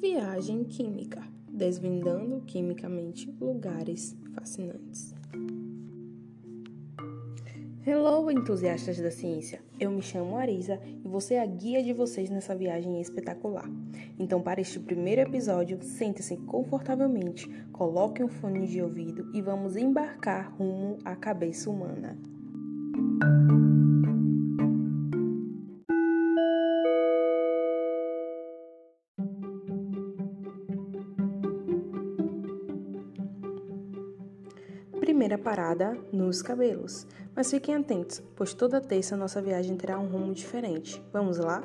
Viagem Química Desvendando quimicamente lugares fascinantes. Hello, entusiastas da ciência! Eu me chamo Arisa e vou ser a guia de vocês nessa viagem espetacular. Então, para este primeiro episódio, sente-se confortavelmente, coloque um fone de ouvido e vamos embarcar rumo à cabeça humana. Primeira parada nos cabelos. Mas fiquem atentos, pois toda terça nossa viagem terá um rumo diferente. Vamos lá?